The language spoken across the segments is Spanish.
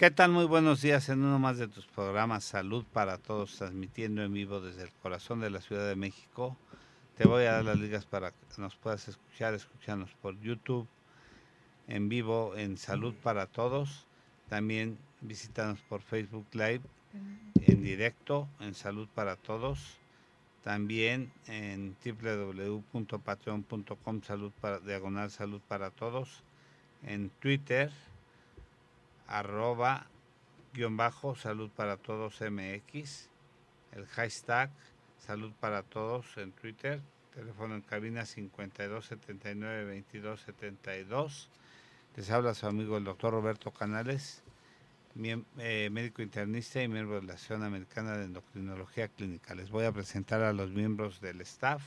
¿Qué tal? Muy buenos días en uno más de tus programas Salud para Todos, transmitiendo en vivo desde el corazón de la Ciudad de México. Te voy a dar las ligas para que nos puedas escuchar, escucharnos por YouTube, en vivo en Salud para Todos. También visítanos por Facebook Live, en directo en Salud para Todos. También en www.patreon.com salud diagonal salud para todos. En Twitter, arroba guion bajo salud para todos MX. El hashtag salud para todos en Twitter. Teléfono en cabina 52 79 22 72. Les habla su amigo el doctor Roberto Canales eh, médico internista y miembro de la Asociación Americana de Endocrinología Clínica. Les voy a presentar a los miembros del staff.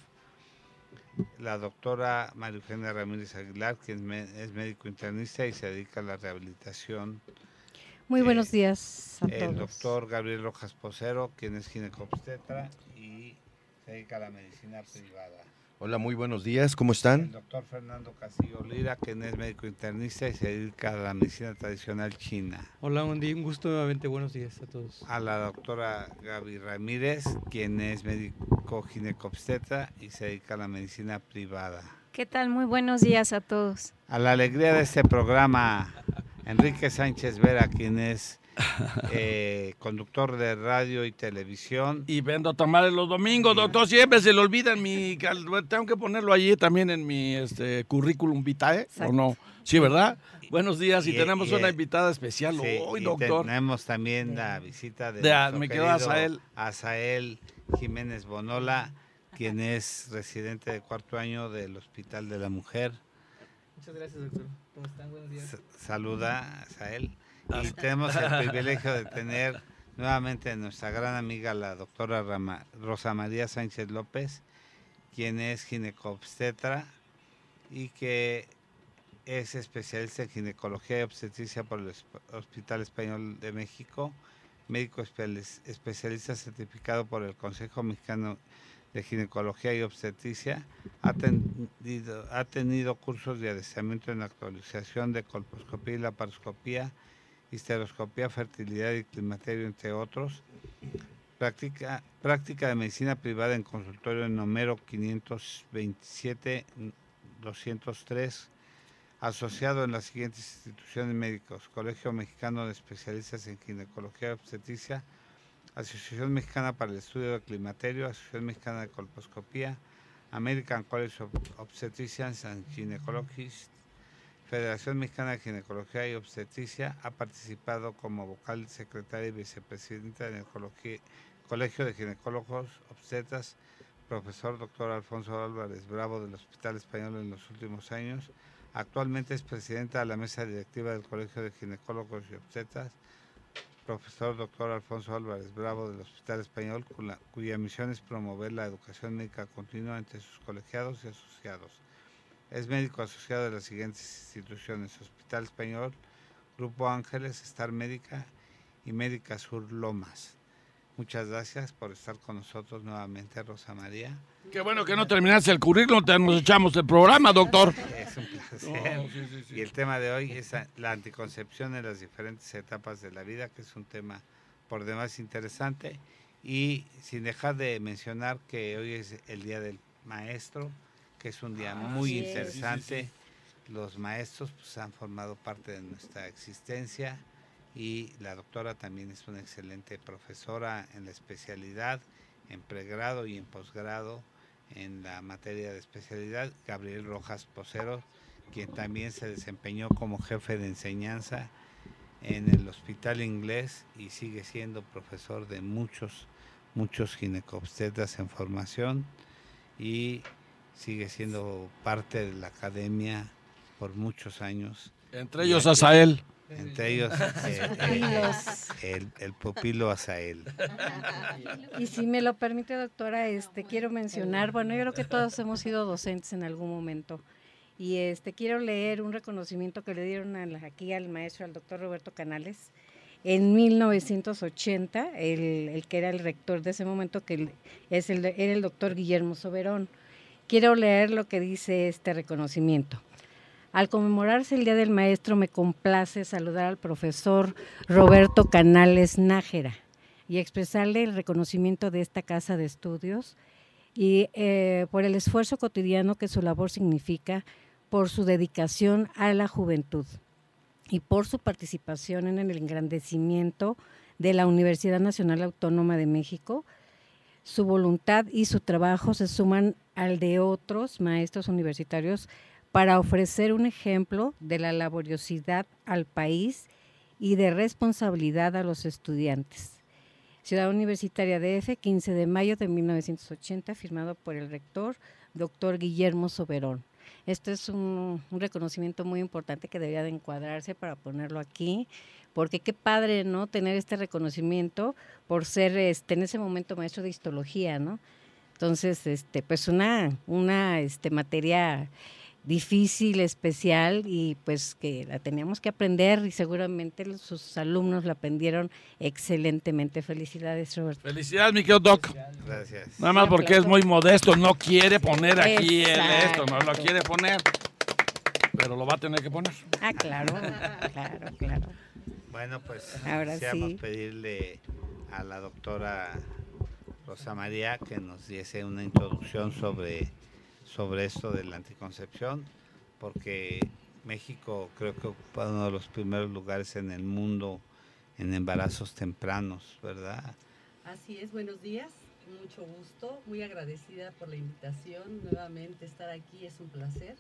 La doctora María Eugenia Ramírez Aguilar, quien es médico internista y se dedica a la rehabilitación. Muy buenos días a El doctor Gabriel Rojas Posero, quien es ginecobstetra y se dedica a la medicina privada. Hola, muy buenos días, ¿cómo están? El doctor Fernando Castillo Lira, quien es médico internista y se dedica a la medicina tradicional china. Hola, un, día, un gusto nuevamente, buenos días a todos. A la doctora Gaby Ramírez, quien es médico ginecobstetra y se dedica a la medicina privada. ¿Qué tal? Muy buenos días a todos. A la alegría de este programa, Enrique Sánchez Vera, quien es eh, conductor de radio y televisión. Y vendo tamales los domingos, doctor. Siempre se le olvida mi. Tengo que ponerlo allí también en mi este, currículum vitae, ¿o no? Sí, ¿verdad? Buenos días y, tenemos una invitada especial hoy, doctor. Tenemos también la visita de, de me quedo Asael. Asael Jiménez Bonola, quien es residente de cuarto año del Hospital de la Mujer. Muchas gracias, doctor. ¿Cómo están? Buenos días. saluda a Asael. Y tenemos el privilegio de tener nuevamente a nuestra gran amiga, la doctora Rosa María Sánchez López, quien es ginecobstetra y que es especialista en ginecología y obstetricia por el Hospital Español de México, médico especialista certificado por el Consejo Mexicano de Ginecología y Obstetricia, ha tenido, ha tenido cursos de adiestramiento en actualización de colposcopía y laparoscopía, histeroscopía, fertilidad y climaterio, entre otros. Práctica, de medicina privada en consultorio en número 527-203, asociado en las siguientes instituciones médicas, Colegio Mexicano de Especialistas en Ginecología y Obstetricia, Asociación Mexicana para el Estudio del Climaterio, Asociación Mexicana de Colposcopía, American College of Obstetricians and Gynecologists, Federación Mexicana de Ginecología y Obstetricia ha participado como vocal secretaria y vicepresidenta del Colegio de Ginecólogos Obstetras, profesor doctor Alfonso Álvarez Bravo del Hospital Español en los últimos años. Actualmente es presidenta de la mesa directiva del Colegio de Ginecólogos y Obstetras, profesor doctor Alfonso Álvarez Bravo del Hospital Español, cuya misión es promover la educación médica continua entre sus colegiados y asociados. Es médico asociado de las siguientes instituciones: Hospital Español, Grupo Ángeles, Star Médica y Médica Sur Lomas. Muchas gracias por estar con nosotros nuevamente, Rosa María. Qué bueno que no terminaste el currículum, te nos echamos el programa, doctor. Es un placer. Y el tema de hoy es la anticoncepción en las diferentes etapas de la vida, que es un tema por demás interesante. Y sin dejar de mencionar que hoy es el Día del Maestro, que es un día muy interesante. Los maestros pues, han formado parte de nuestra existencia y la doctora también es una excelente profesora en la especialidad, en pregrado y en posgrado en la materia de especialidad. Gabriel Rojas Posero, quien también se desempeñó como jefe de enseñanza en el hospital inglés y sigue siendo profesor de muchos, muchos ginecobstetras en formación y sigue siendo parte de la academia por muchos años. Entre ellos Asael. Entre ellos eh, el, el, pupilo Asael. Y si me lo permite, doctora, este quiero mencionar, bueno, yo creo que todos hemos sido docentes en algún momento. Y este quiero leer un reconocimiento que le dieron aquí al maestro, al doctor Roberto Canales, en 1980, el, el que era el rector de ese momento, que es el, era el doctor Guillermo Soberón. Quiero leer lo que dice este reconocimiento. Al conmemorarse el Día del Maestro, me complace saludar al profesor Roberto Canales Nájera y expresarle el reconocimiento de esta casa de estudios y eh, por el esfuerzo cotidiano que su labor significa, por su dedicación a la juventud y por su participación en el engrandecimiento de la Universidad Nacional Autónoma de México. Su voluntad y su trabajo se suman al de otros maestros universitarios para ofrecer un ejemplo de la laboriosidad al país y de responsabilidad a los estudiantes. Ciudad Universitaria DF, 15 de mayo de 1980, firmado por el rector, doctor Guillermo Soberón. Esto es un, reconocimiento muy importante que debería de encuadrarse para ponerlo aquí, porque qué padre, ¿no? Tener este reconocimiento por ser este, en ese momento maestro de histología, ¿no? Entonces, este, pues una, una este, materia difícil, especial y pues que la teníamos que aprender y seguramente sus alumnos la aprendieron excelentemente. Felicidades, Roberto. Felicidades, mi querido Doc. Gracias. Nada más porque es muy modesto, no quiere poner aquí el esto, no lo quiere poner, pero lo va a tener que poner. Ah, claro, claro, claro. Bueno, pues Ahora sí. pedirle a la doctora Rosa María que nos diese una introducción sobre sobre esto de la anticoncepción, porque México creo que ocupa uno de los primeros lugares en el mundo en embarazos tempranos, ¿verdad? Así es, buenos días, mucho gusto, muy agradecida por la invitación, nuevamente estar aquí es un placer.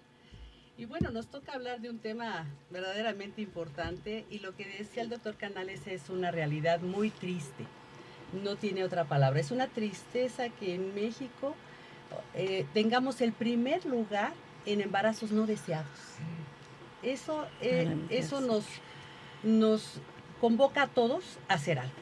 Y bueno, nos toca hablar de un tema verdaderamente importante y lo que decía el doctor Canales es una realidad muy triste, no tiene otra palabra, es una tristeza que en México eh, tengamos el primer lugar en embarazos no deseados. Eso, eh, eso nos, nos convoca a todos a hacer algo.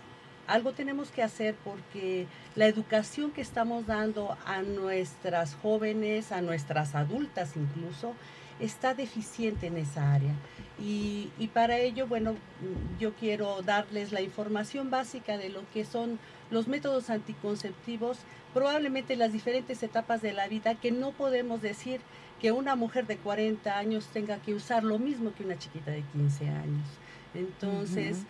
Algo tenemos que hacer porque la educación que estamos dando a nuestras jóvenes, a nuestras adultas incluso, está deficiente en esa área. Y, y, para ello, bueno, yo quiero darles la información básica de lo que son los métodos anticonceptivos probablemente las diferentes etapas de la vida que no podemos decir que una mujer de 40 años tenga que usar lo mismo que una chiquita de 15 años. Entonces,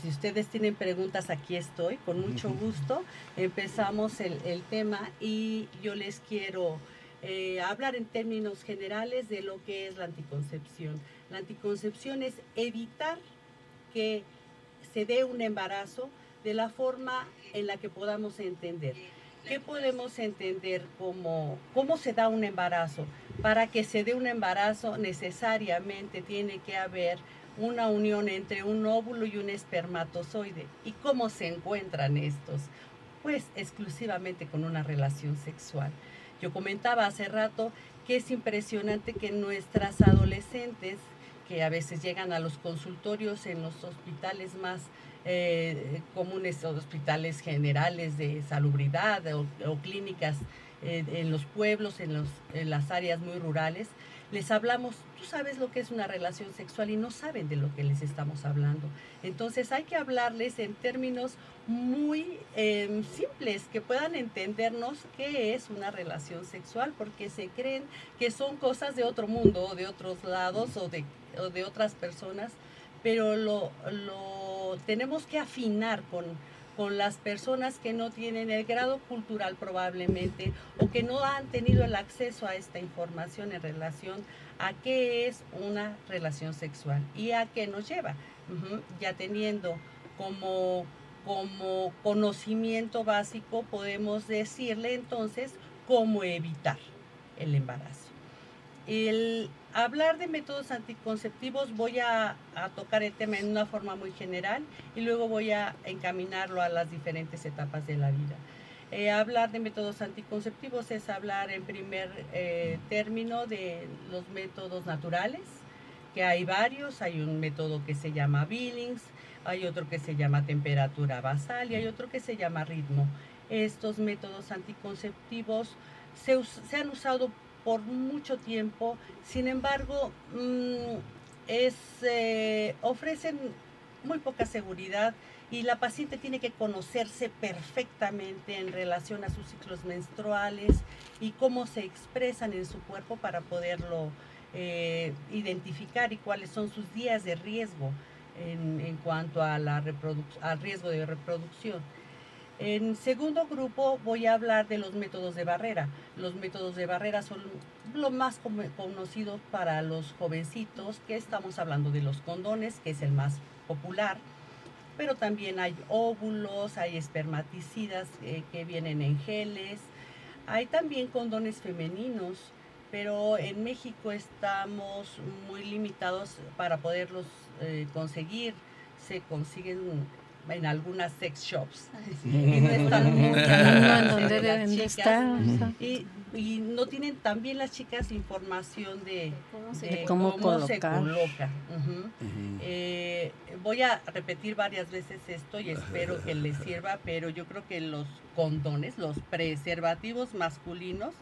si ustedes tienen preguntas, aquí estoy, con mucho gusto. Empezamos el, tema y yo les quiero eh, hablar en términos generales de lo que es la anticoncepción. La anticoncepción es evitar que se dé un embarazo de la forma en la que podamos entender. ¿qué podemos entender como cómo se da un embarazo? Para que se dé un embarazo necesariamente tiene que haber una unión entre un óvulo y un espermatozoide. ¿Y cómo se encuentran estos? Pues exclusivamente con una relación sexual. Yo comentaba hace rato que es impresionante que nuestras adolescentes, que a veces llegan a los consultorios en los hospitales más eh, comunes hospitales generales de salubridad o, clínicas eh, en los pueblos, en, los, en las áreas muy rurales, les hablamos, tú sabes lo que es una relación sexual y no saben de lo que les estamos hablando. Entonces hay que hablarles en términos muy em, simples, que puedan entendernos qué es una relación sexual, porque se creen que son cosas de otro mundo o de otros lados o de, o de otras personas pero lo, tenemos que afinar con, con las personas que no tienen el grado cultural probablemente o que no han tenido el acceso a esta información en relación a qué es una relación sexual y a qué nos lleva. Ya teniendo como, como conocimiento básico podemos decirle entonces cómo evitar el embarazo. El, hablar de métodos anticonceptivos voy a, tocar el tema en una forma muy general y luego voy a encaminarlo a las diferentes etapas de la vida. Eh, hablar de métodos anticonceptivos es hablar en primer eh, término de los métodos naturales, que hay varios, hay un método que se llama Billings, hay otro que se llama temperatura basal y hay otro que se llama ritmo. Estos métodos anticonceptivos se, se han usado por mucho tiempo, sin embargo, mm, eh, ofrecen muy poca seguridad y la paciente tiene que conocerse perfectamente en relación a sus ciclos menstruales y cómo se expresan en su cuerpo para poderlo eh, identificar y cuáles son sus días de riesgo en, en cuanto a la al riesgo de reproducción. En segundo grupo voy a hablar de los métodos de barrera. Los métodos de barrera son lo más conocido para los jovencitos, que estamos hablando de los condones, que es el más popular, pero también hay óvulos, hay espermaticidas eh, que vienen en geles, hay también condones femeninos, pero en México estamos muy limitados para poderlos eh, conseguir. Se consiguen en algunas sex shops. Y no están y, tienen también las chicas información de, cómo, se coloca eh, voy a repetir varias veces esto y espero que les sirva pero yo creo que los condones los preservativos masculinos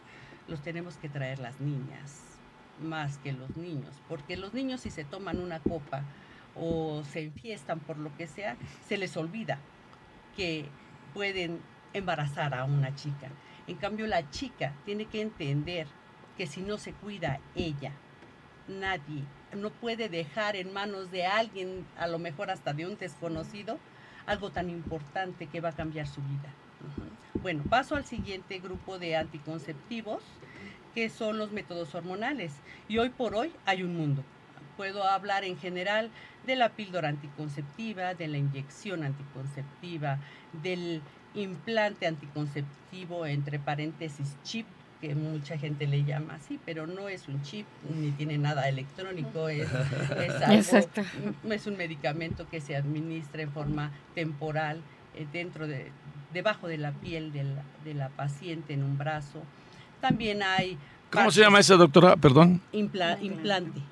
los tenemos que traer las niñas más que los niños porque los niños si se toman una copa o se enfiestan por lo que sea, se les olvida que pueden embarazar a una chica. En cambio, la chica tiene que entender que si no se cuida ella, nadie no puede dejar en manos de alguien, a lo mejor hasta de un desconocido, algo tan importante que va a cambiar su vida. Bueno, paso al siguiente grupo de anticonceptivos, que son los métodos hormonales. Y hoy por hoy hay un mundo puedo hablar en general de la píldora anticonceptiva, de la inyección anticonceptiva, del implante anticonceptivo, entre paréntesis chip, que mucha gente le llama así, pero no es un chip ni tiene nada electrónico, es, es, un medicamento que se administra en forma temporal eh, dentro de, debajo de la piel de la, de la paciente en un brazo. También hay ¿Cómo se llama esa doctora? Perdón. implante.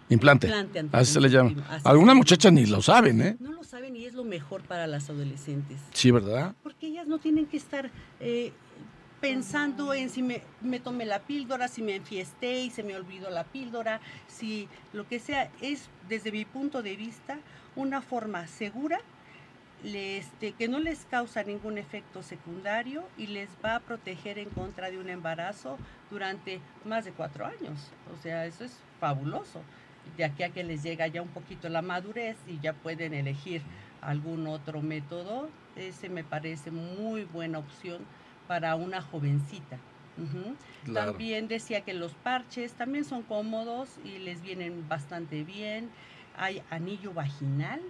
Implante. implante Así se le llama. Algunas muchachas ni lo saben, ¿eh? No lo saben y es lo mejor para las adolescentes. Sí, ¿verdad? Porque ellas no tienen que estar eh, pensando en si me, me tomé la píldora, si me enfiesté y se me olvidó la píldora, si lo que sea. Es, desde mi punto de vista, una forma segura este, que no les causa ningún efecto secundario y les va a proteger en contra de un embarazo durante más de cuatro años. O sea, eso es fabuloso. De aquí a que les llega ya un poquito la madurez y ya pueden elegir algún otro método, ese me parece muy buena opción para una jovencita. También decía que los parches también son cómodos y les vienen bastante bien. Hay anillo vaginal,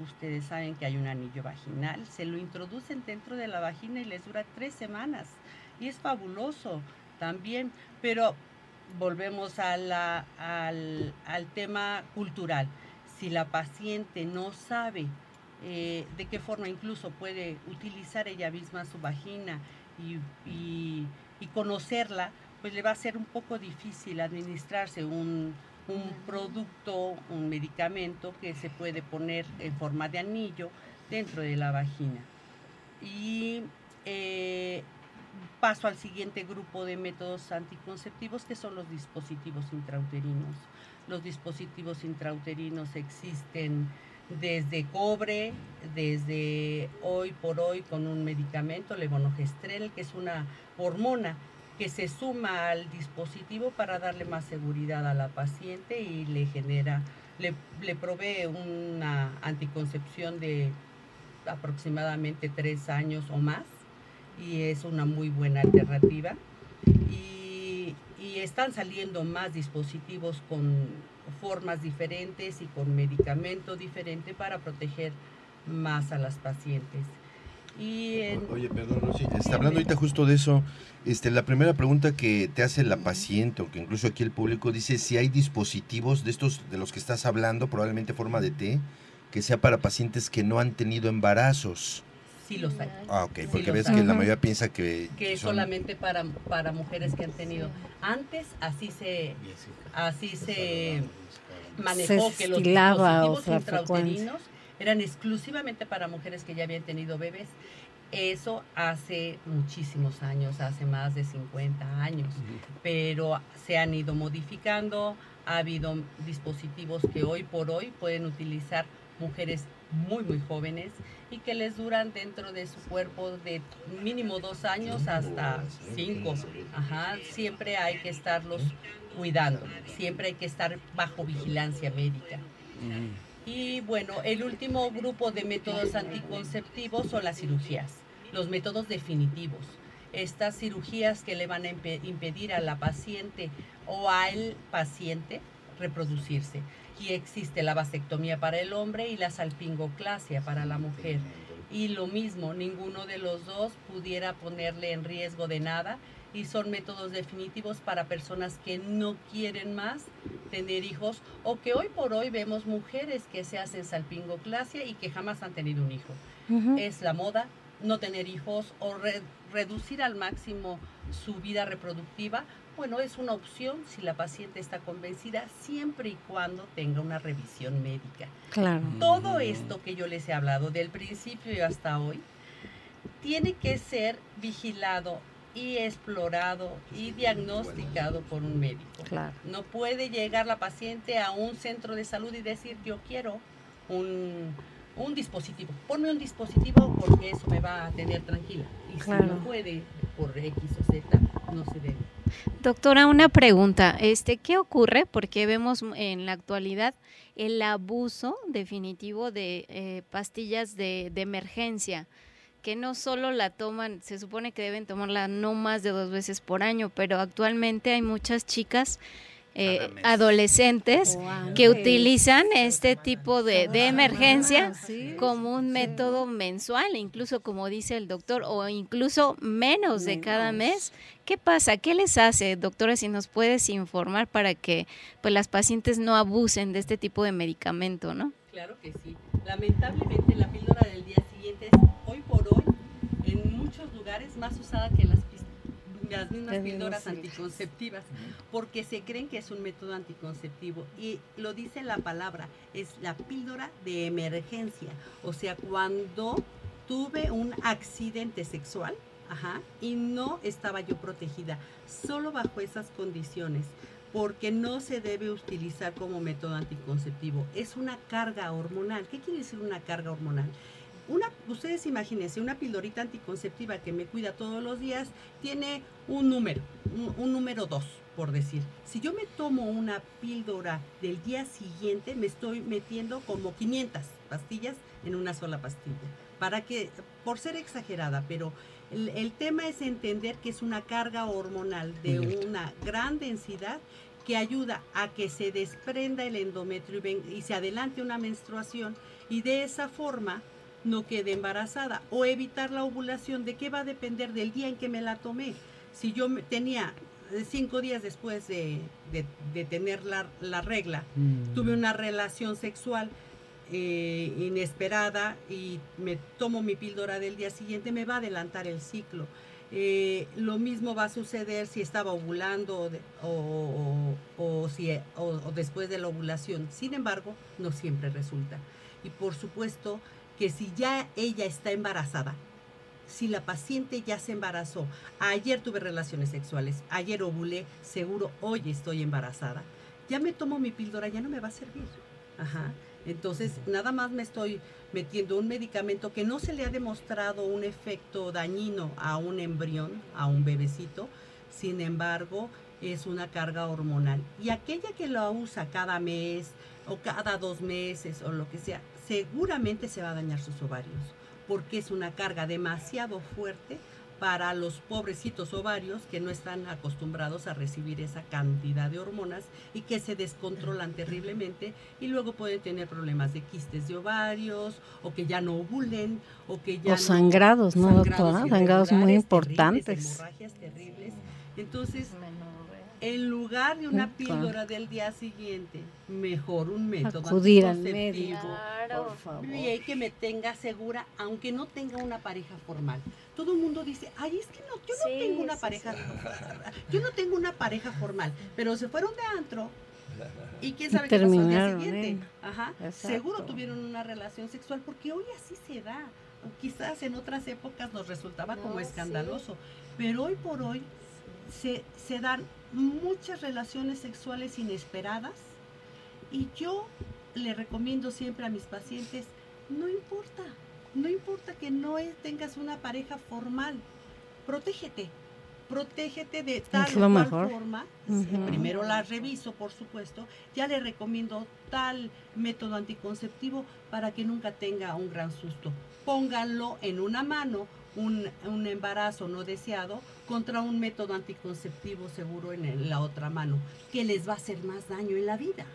ustedes saben que hay un anillo vaginal, se lo introducen dentro de la vagina y les dura tres semanas. Y es fabuloso también, pero volvemos a al, tema cultural. Si la paciente no sabe eh, de qué forma incluso puede utilizar ella misma su vagina y conocerla, pues le va a ser un poco difícil administrarse un, un producto, un medicamento que se puede poner en forma de anillo dentro de la vagina. Y eh, paso al siguiente grupo de métodos anticonceptivos que son los dispositivos intrauterinos. Los dispositivos intrauterinos existen desde cobre, desde hoy por hoy con un medicamento, levonorgestrel, que es una hormona que se suma al dispositivo para darle más seguridad a la paciente y le genera, le, provee una anticoncepción de aproximadamente tres años o más y es una muy buena alternativa. Y están saliendo más dispositivos con formas diferentes y con medicamento diferente para proteger más a las pacientes. Oye, perdón, Rosy, está hablando ahorita justo de eso. Este, la primera pregunta que te hace la paciente, o que incluso aquí el público dice si hay dispositivos de estos de los que estás hablando, probablemente forma de té, que sea para pacientes que no han tenido embarazos. Sí los hay. Ah, ok, porque ves que la mayoría piensa que... Que es solamente para, para mujeres que han tenido. Antes así se, así se manejó que los dispositivos intrauterinos eran exclusivamente para mujeres que ya habían tenido bebés. Eso hace muchísimos años, hace más de 50 años, pero se han ido modificando, ha habido dispositivos que hoy por hoy pueden utilizar mujeres muy, muy jóvenes y que les duran dentro de su cuerpo de mínimo dos años hasta cinco. Ajá, siempre hay que estarlos cuidando, siempre hay que estar bajo vigilancia médica. Y bueno, el último grupo de métodos anticonceptivos son las cirugías, los métodos definitivos. Estas cirugías que le van a impedir a la paciente o al paciente reproducirse. Y existe la vasectomía para el hombre y la salpingoclasia para la mujer. Y lo mismo, ninguno de los dos pudiera ponerle en riesgo de nada y son métodos definitivos para personas que no quieren más tener hijos o que hoy por hoy vemos mujeres que se hacen salpingoclasia y que jamás han tenido un hijo. Es la moda no tener hijos o reducir al máximo su vida reproductiva. Bueno, es una opción si la paciente está convencida, siempre y cuando tenga una revisión médica. Claro. Todo esto que yo les he hablado del principio y hasta hoy tiene que ser vigilado y explorado y diagnosticado por un médico. Claro. No puede llegar la paciente a un centro de salud y decir yo quiero un, un dispositivo. Ponme un dispositivo porque eso me va a tener tranquila. Y si no puede por X o Z, no se debe. Doctora, una pregunta. Este, ¿Qué ocurre? Porque vemos en la actualidad el abuso definitivo de eh, pastillas de, de emergencia que no solo la toman, se supone que deben tomarla no más de dos veces por año, pero actualmente hay muchas chicas eh, adolescentes que utilizan este tipo de, emergencia como un método mensual, incluso como dice el doctor, o incluso menos de cada mes. ¿Qué pasa? ¿Qué les hace, doctora, si nos puedes informar para que pues las pacientes no abusen de este tipo de medicamento, no? Claro que sí. Lamentablemente la píldora del día siguiente es hoy por hoy en lugares más usada que las, las mismas píldoras anticonceptivas, porque se creen que es un método anticonceptivo. Y lo dice la palabra, es la píldora de emergencia. O sea, cuando tuve un accidente sexual, Ajá, y no estaba yo protegida, solo bajo esas condiciones porque no se debe utilizar como método anticonceptivo. Es una carga hormonal. ¿Qué quiere decir una carga hormonal? Una, ustedes imagínense, una pildorita anticonceptiva que me cuida todos los días tiene un número, un, número dos, por decir. Si yo me tomo una píldora del día siguiente, me estoy metiendo como 500 pastillas en una sola pastilla. Para que, por ser exagerada, pero el, tema es entender que es una carga hormonal de una gran densidad que ayuda a que se desprenda el endometrio y, se adelante una menstruación y de esa forma no quede embarazada o evitar la ovulación. ¿De qué va a depender del día en que me la tomé? Si yo tenía eh, cinco días después de, tener la, regla, mm. tuve una relación sexual, eh, inesperada y me tomo mi píldora del día siguiente, me va a adelantar el ciclo. Eh, lo mismo va a suceder si estaba ovulando o, si, o, después de la ovulación. Sin embargo, no siempre resulta. Y por supuesto que si ya ella está embarazada, si la paciente ya se embarazó, ayer tuve relaciones sexuales, ayer ovulé, seguro hoy estoy embarazada, ya me tomo mi píldora, ya no me va a servir. Ajá. Entonces, nada más me estoy metiendo un medicamento que no se le ha demostrado un efecto dañino a un embrión, a un bebecito, sin embargo, es una carga hormonal. Y aquella que lo usa cada mes o cada dos meses o lo que sea, seguramente se va a dañar sus ovarios, porque es una carga demasiado fuerte para los pobrecitos ovarios que no están acostumbrados a recibir esa cantidad de hormonas y que se descontrolan terriblemente y luego pueden tener problemas de quistes de ovarios o que ya no ovulen o que ya o sangrados, ¿no, doctora? Sangrados muy importantes. hemorragias terribles. Entonces, en lugar de una píldora del día siguiente, mejor un método Acudir al médico, por favor. Y que me tenga segura, aunque no tenga una pareja formal. Todo el mundo dice, ay, es que no, yo no tengo una pareja, yo no tengo una pareja formal, pero se fueron de antro y quién sabe qué pasó al día siguiente. Ajá, seguro tuvieron una relación sexual porque hoy así se da. O quizás en otras épocas nos resultaba como escandaloso, pero hoy por hoy se, se dan muchas relaciones sexuales inesperadas y yo le recomiendo siempre a mis pacientes no importa, no importa que no tengas una pareja formal, protégete, protégete de tal o cual forma. Primero la reviso, por supuesto. Ya le recomiendo tal método anticonceptivo para que nunca tenga un gran susto. Pónganlo en una mano, un, un embarazo no deseado, contra un método anticonceptivo seguro en la otra mano, que les va a hacer más daño en la vida.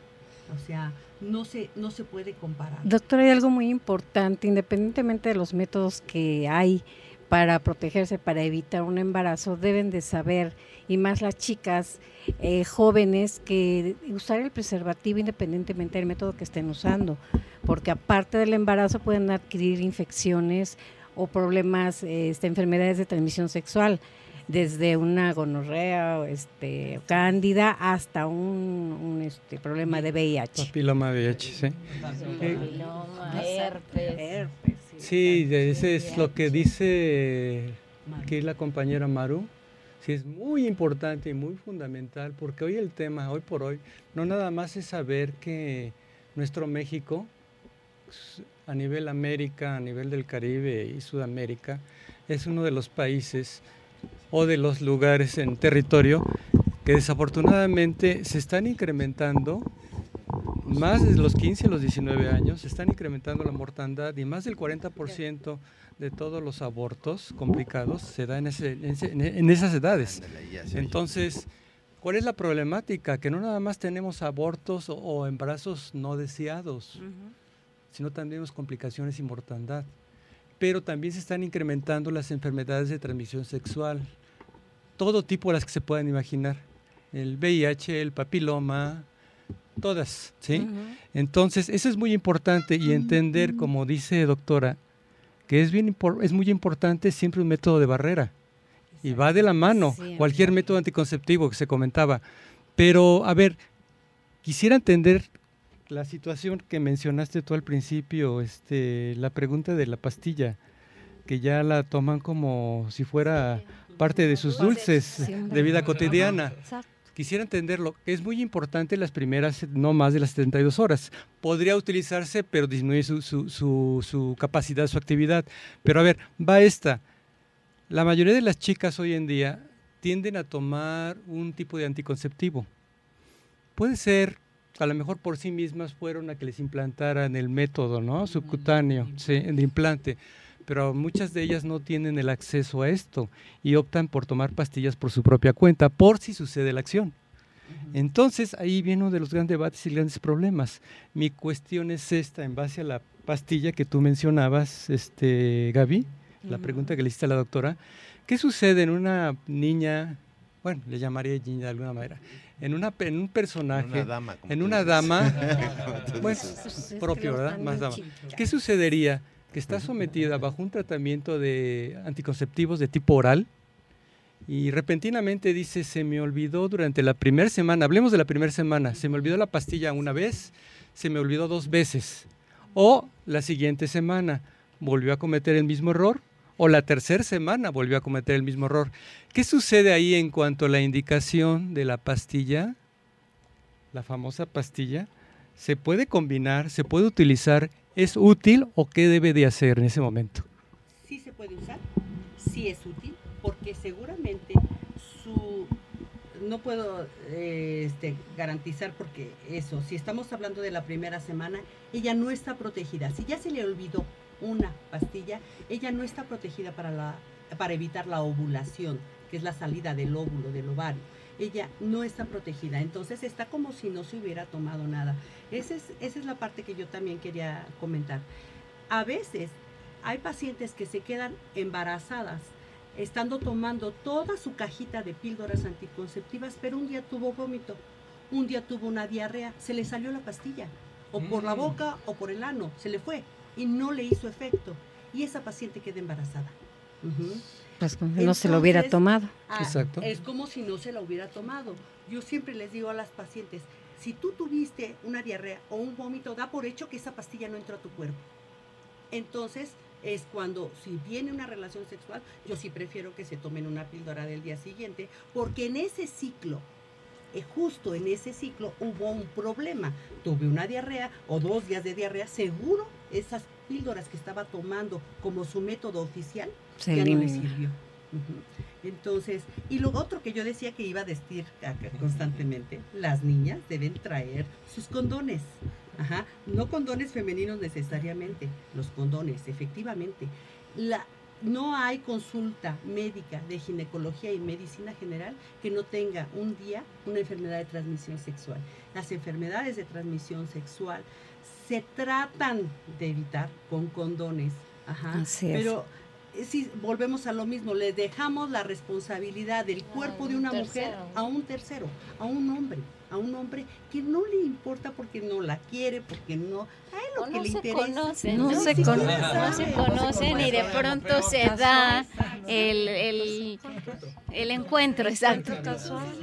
O sea, no se, no se puede comparar. Doctora, hay algo muy importante, independientemente de los métodos que hay para protegerse, para evitar un embarazo, deben de saber, y más las chicas eh, jóvenes, que usar el preservativo independientemente del método que estén usando, porque aparte del embarazo pueden adquirir infecciones o problemas, este, enfermedades de transmisión sexual desde una gonorrea este, cándida hasta un, este, problema de VIH. Papiloma VIH, sí. Papiloma, herpes. Sí, ese es lo que dice aquí la compañera Maru. Sí, es muy importante y muy fundamental porque hoy el tema, hoy por hoy, no nada más es saber que nuestro México, a nivel América, a nivel del Caribe y Sudamérica, es uno de los países o de los lugares en territorio que desafortunadamente se están incrementando más de los 15 a los 19 años, se están incrementando la mortandad y más del 40% de todos los abortos complicados se da en, en, esas edades. Entonces, ¿cuál es la problemática? Que no nada más tenemos abortos o, embarazos no deseados, sino también tenemos complicaciones y mortandad. Pero también se están incrementando las enfermedades de transmisión sexual, todo tipo de las que se puedan imaginar. El VIH, el papiloma, todas, ¿sí? Entonces, eso es muy importante y entender, como dice doctora, que es, bien, es muy importante siempre un método de barrera. Y va de la mano cualquier método anticonceptivo que se comentaba. Pero, a ver, quisiera entender la situación que mencionaste tú al principio, este, la pregunta de la pastilla, que ya la toman como si fuera parte de sus dulces de vida cotidiana. Quisiera entenderlo. Es muy importante las primeras, no más de las 72 horas. Podría utilizarse, pero disminuye su, su, su, capacidad, su actividad. Pero a ver, va esta. La mayoría de las chicas hoy en día tienden a tomar un tipo de anticonceptivo. Puede ser, a lo mejor por sí mismas fueron a que les implantaran el método, ¿no? Subcutáneo, sí, de implante pero muchas de ellas no tienen el acceso a esto y optan por tomar pastillas por su propia cuenta, por si sucede la acción. Entonces ahí viene uno de los grandes debates y grandes problemas. Mi cuestión es esta, en base a la pastilla que tú mencionabas, este, Gaby, la pregunta que le hiciste a la doctora, ¿qué sucede en una niña, bueno, le llamaría niña de alguna manera, en, una, en un personaje, en una dama, en una dama pues, propio, ¿verdad? Más dama. ¿Qué sucedería que está sometida bajo un tratamiento de anticonceptivos de tipo oral y repentinamente dice, se me olvidó durante la primera semana, hablemos de la primera semana, se me olvidó la pastilla una vez, se me olvidó dos veces, o la siguiente semana volvió a cometer el mismo error, o la tercera semana volvió a cometer el mismo error. ¿Qué sucede ahí en cuanto a la indicación de la pastilla, la famosa pastilla? Se puede combinar, se puede utilizar ¿Es útil o qué debe de hacer en ese momento? Sí se puede usar, sí es útil, porque seguramente su... No puedo eh, este, garantizar porque eso, si estamos hablando de la primera semana, ella no está protegida. Si ya se le olvidó una pastilla, ella no está protegida para, la, para evitar la ovulación, que es la salida del óvulo, del ovario ella no está protegida. Entonces está como si no se hubiera tomado nada. Esa es, esa es la parte que yo también quería comentar. A veces hay pacientes que se quedan embarazadas estando tomando toda su cajita de píldoras anticonceptivas, pero un día tuvo vómito, un día tuvo una diarrea, se le salió la pastilla, o por la mm. boca o por el ano, se le fue y no le hizo efecto. Y esa paciente queda embarazada. Pues no se lo hubiera tomado. Ah, Exacto. Es como si no se lo hubiera tomado. Yo siempre les digo a las pacientes, si tú tuviste una diarrea o un vómito, da por hecho que esa pastilla no entró a tu cuerpo. Entonces, es cuando si viene una relación sexual, yo sí prefiero que se tomen una píldora del día siguiente, porque en ese ciclo, eh, justo en ese ciclo hubo un problema. Tuve una diarrea o dos días de diarrea, seguro esas píldoras que estaba tomando como su método oficial, ya no le sirvió. Entonces, y lo otro que yo decía que iba a decir constantemente, las niñas deben traer sus condones. Ajá, no condones femeninos necesariamente, los condones, efectivamente. La, no hay consulta médica de ginecología y medicina general que no tenga un día una enfermedad de transmisión sexual. Las enfermedades de transmisión sexual se tratan de evitar con condones. Ajá, pero si volvemos a lo mismo, le dejamos la responsabilidad del cuerpo de una mujer a un tercero, a un hombre, a un hombre que no le importa porque no la quiere, porque no, a lo que le interesa. Conocen, no, se, conocen, no se conocen y de pronto se da el, el, el encuentro, exacto,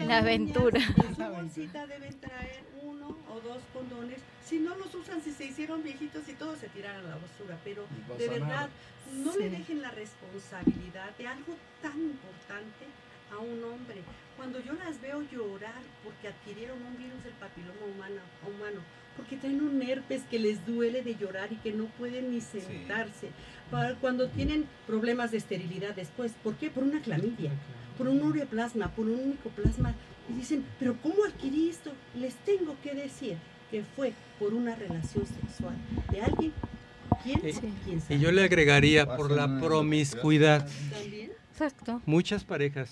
la aventura. En su bolsita deben traer uno o dos condones si no los usan, si se hicieron viejitos y todos se tiran a la basura, pero de verdad, no le dejen la responsabilidad de algo tan importante a un hombre. Cuando yo las veo llorar porque adquirieron un virus del papiloma humano, humano porque traen un herpes que les duele de llorar y que no pueden ni sentarse, cuando tienen problemas de esterilidad después, ¿por qué? Por una clamidia, por un ureaplasma, por un micoplasma, y dicen, pero ¿cómo adquirí esto? Les tengo que decir que fue por una relación sexual de alguien y yo le agregaría por la promiscuidad. Exacto. Muchas parejas.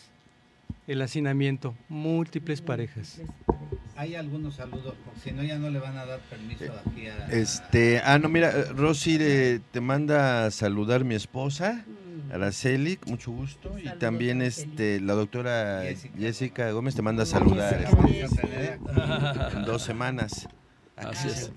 El hacinamiento, múltiples parejas. Hay algunos saludos, si no ya no le van a dar permiso aquí a... Este, ah, no, mira, Rosy te manda saludar mi esposa, mm. Araceli, mucho gusto, y también este la doctora Jessica. Gómez te manda a saludar este, en dos semanas. Así es.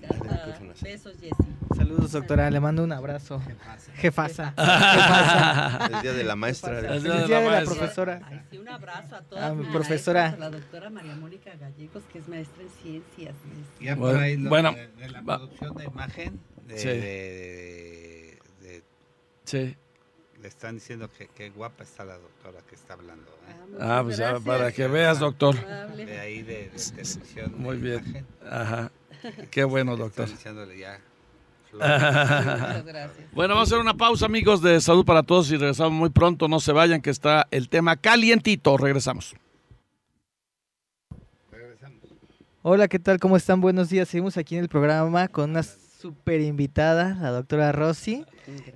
Besos, Jessy. Saludos, doctora. Le mando un abrazo. Jefasa. Jefasa. El día de la maestra. El día de la, profesora. sí, un abrazo a toda mi profesora. A la doctora María Mónica Gallegos, que es maestra en ciencias. Ya por ahí bueno, de, la producción de imagen de, sí. de, sí. le están diciendo que qué guapa está la doctora que está hablando. ¿eh? Ah, pues para que veas, doctor. De ahí de, televisión. Muy bien. Imagen. Ajá. Qué bueno, doctor. Bueno, vamos a hacer una pausa, amigos de Salud para Todos, y regresamos muy pronto. No se vayan, que está el tema calientito. Regresamos. Hola, ¿qué tal? ¿Cómo están? Buenos días. Seguimos aquí en el programa con una super invitada, la doctora Rosy.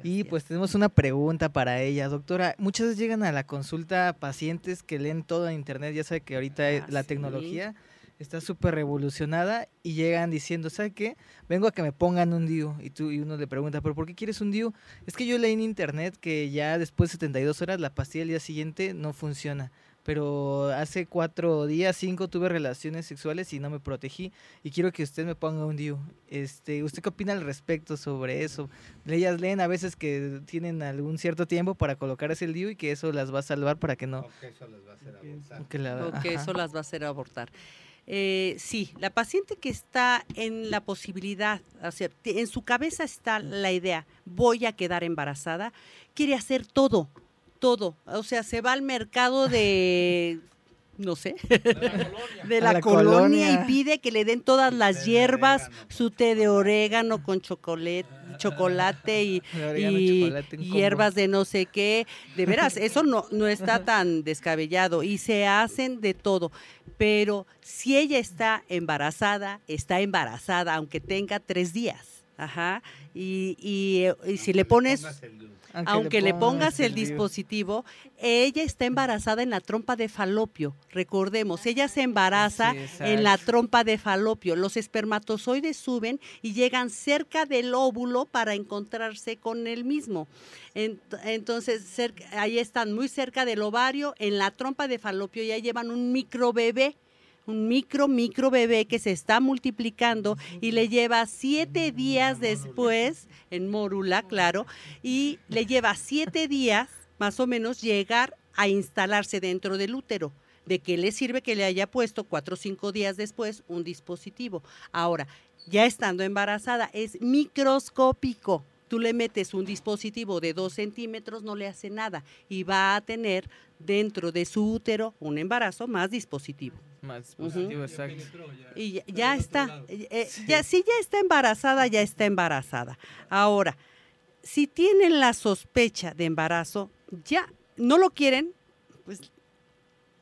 Y pues tenemos una pregunta para ella. Doctora, muchas veces llegan a la consulta pacientes que leen todo en internet. Ya sabe que ahorita ah, la tecnología está súper revolucionada y llegan diciendo, ¿sabe qué? Vengo a que me pongan un DIU. Y, tú, y uno le pregunta, ¿pero por qué quieres un DIU? Es que yo leí en internet que ya después de 72 horas la pastilla al día siguiente no funciona. Pero hace cuatro días, cinco, tuve relaciones sexuales y no me protegí. Y quiero que usted me ponga un DIU. Este, ¿Usted qué opina al respecto sobre eso? Ellas leen a veces que tienen algún cierto tiempo para colocar ese DIU y que eso las va a salvar para que no... O que eso las va a hacer abortar. Que, que eso las va a hacer abortar. Eh, sí, la paciente que está en la posibilidad, o sea, en su cabeza está la idea, voy a quedar embarazada, quiere hacer todo, todo. O sea, se va al mercado de no sé, de la, colonia. y pide que le den todas las hierbas, su té de orégano con chocolate, chocolate y, hierbas de no sé qué. De veras, eso no, no está tan descabellado y se hacen de todo. Pero si ella está embarazada, está embarazada, aunque tenga tres días. Ajá. Y, y, si le pones aunque, le pongas, el, dispositivo, ella está embarazada en la trompa de falopio. Recordemos, ella se embaraza en la trompa de falopio. Los espermatozoides suben y llegan cerca del óvulo para encontrarse con el mismo. Entonces, ahí están muy cerca del ovario, en la trompa de falopio ya llevan un microbebé un micro, micro bebé que se está multiplicando y le lleva siete días después, en mórula, claro, y le lleva siete días más o menos llegar a instalarse dentro del útero. ¿De qué le sirve que le haya puesto cuatro o cinco días después un dispositivo? Ahora, ya estando embarazada, es microscópico tú le metes un dispositivo de dos centímetros, no le hace nada y va a tener dentro de su útero un embarazo más dispositivo. Más dispositivo, exacto. Y ya, está, eh, ya, si ya está embarazada, ya está embarazada. Ahora, si tienen la sospecha de embarazo, ya no lo quieren, pues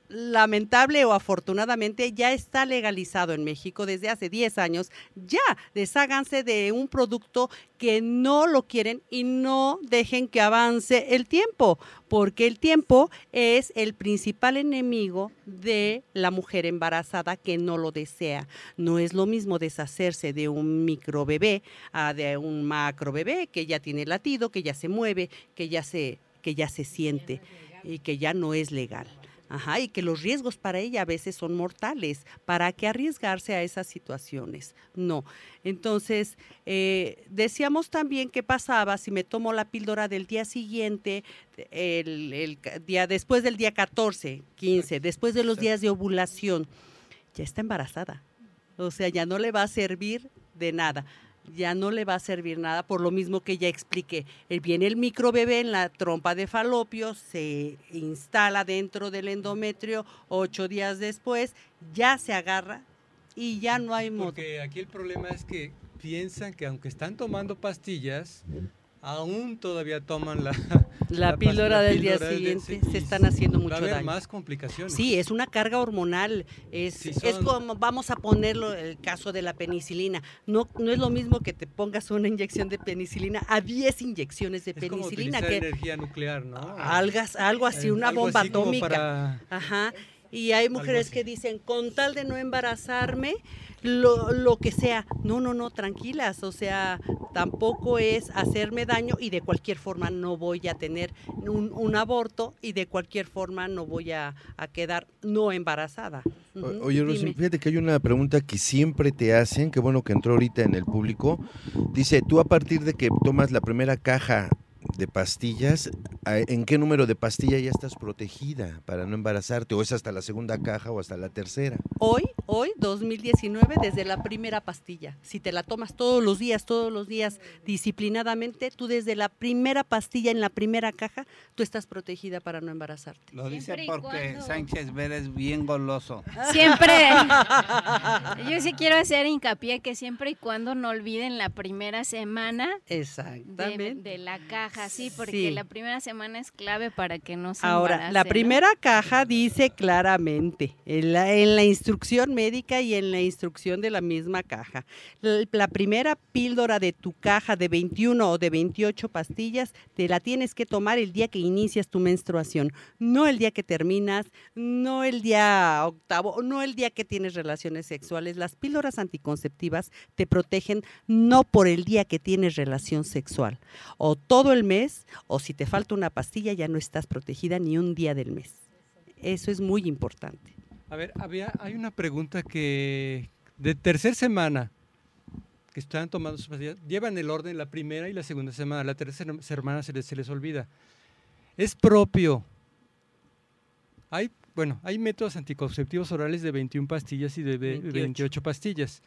lamentable o afortunadamente ya está legalizado en México desde hace 10 años. Ya desháganse de un producto que no lo quieren y no dejen que avance el tiempo, porque el tiempo es el principal enemigo de la mujer embarazada que no lo desea. No es lo mismo deshacerse de un micro bebé a de un macro bebé que ya tiene latido, que ya se mueve, que ya se, que ya se siente y que ya no es legal. Ajá, y que los riesgos para ella a veces son mortales. ¿Para qué arriesgarse a esas situaciones? No. Entonces, eh, decíamos también qué pasaba si me tomo la píldora del día siguiente, el, día después del día 14, 15, después de los días de ovulación, ya está embarazada. O sea, ya no le va a servir de nada ya no le va a servir nada, por lo mismo que ya expliqué. Viene el microbebé en la trompa de falopio, se instala dentro del endometrio, ocho días después, ya se agarra y ya no hay modo. Porque aquí el problema es que piensan que aunque están tomando pastillas, aún todavía toman la, la, píldora del día siguiente, se están haciendo mucho va daño. más complicaciones. Sí, es una carga hormonal, es, es como, vamos a ponerlo el caso de la penicilina, no, no es lo mismo que te pongas una inyección de penicilina a 10 inyecciones de penicilina. que energía nuclear, ¿no? Algo, algo así, una bomba atómica. Ajá. Y hay mujeres que dicen, con tal de no embarazarme, lo, lo, que sea. No, no, no, tranquilas. O sea, tampoco es hacerme daño y de cualquier forma no voy a tener un, aborto y de cualquier forma no voy a, quedar no embarazada. Oye, Rosy, fíjate que hay una pregunta que siempre te hacen, que bueno que entró ahorita en el público. Dice, tú a partir de que tomas la primera caja de pastillas, ¿en qué número de pastilla ya estás protegida para no embarazarte? ¿O es hasta la segunda caja o hasta la tercera? Hoy, hoy, 2019, desde la primera pastilla. Si te la tomas todos los días, todos los días, disciplinadamente, tú desde la primera pastilla en la primera caja, tú estás protegida para no embarazarte. Lo dice porque Sánchez Vélez es bien goloso. Siempre. Yo sí quiero hacer hincapié que siempre y cuando no olviden la primera semana Exactamente. de la caja sí, porque la primera semana es clave para que no se Ahora, la primera caja dice claramente, en la, instrucción médica y en la instrucción de la misma caja, la, primera píldora de tu caja de 21 o de 28 pastillas, te la tienes que tomar el día que inicias tu menstruación, no el día que terminas, no el día octavo, no el día que tienes relaciones sexuales. Las píldoras anticonceptivas te protegen no por el día que tienes relación sexual o todo el mes o si te falta una pastilla ya no estás protegida ni un día del mes. Eso es muy importante. A ver, había, hay una pregunta que de tercera semana que están tomando sus pastillas, llevan el orden la primera y la segunda semana, la tercera semana se les, se les olvida. Es propio. Hay, bueno, hay métodos anticonceptivos orales de 21 pastillas y de 28 pastillas.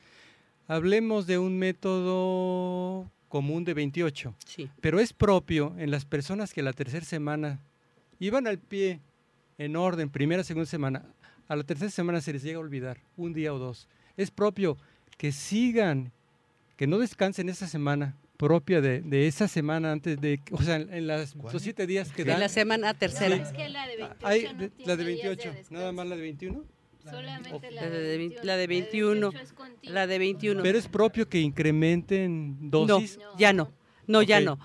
Hablemos de un método común de 28. Sí. Pero es propio en las personas que la tercera semana iban al pie en orden, primera, segunda semana, a la tercera semana se les llega a olvidar, un día o dos. Es propio que sigan, que no descansen esa semana propia de, de esa semana antes de, o sea, en, las, los siete días que dan. En la semana tercera. es que la de 28, Hay, la de 28 nada más la de 21. Solamente la de, la de 21. La de 21. Pero es propio que incrementen dosis. No, ya no. No, ya no.